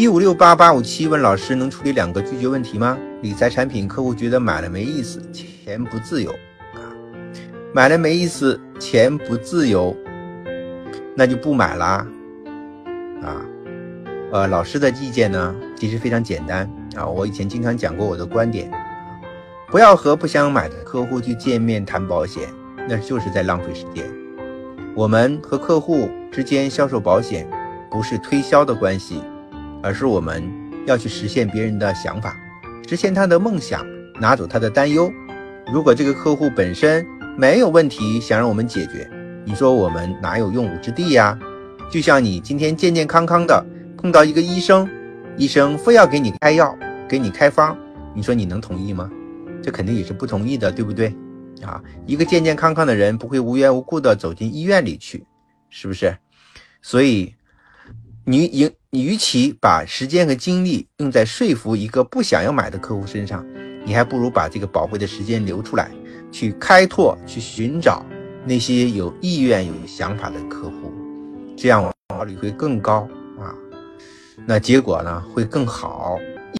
一五六八八五七问老师能处理两个拒绝问题吗？理财产品客户觉得买了没意思，钱不自由啊，买了没意思，钱不自由，那就不买啦啊。呃，老师的意见呢，其实非常简单啊。我以前经常讲过我的观点，不要和不想买的客户去见面谈保险，那就是在浪费时间。我们和客户之间销售保险，不是推销的关系。而是我们要去实现别人的想法，实现他的梦想，拿走他的担忧。如果这个客户本身没有问题，想让我们解决，你说我们哪有用武之地呀？就像你今天健健康康的碰到一个医生，医生非要给你开药，给你开方，你说你能同意吗？这肯定也是不同意的，对不对？啊，一个健健康康的人不会无缘无故的走进医院里去，是不是？所以。你与你与其把时间和精力用在说服一个不想要买的客户身上，你还不如把这个宝贵的时间留出来，去开拓、去寻找那些有意愿、有想法的客户，这样效率会更高啊，那结果呢会更好。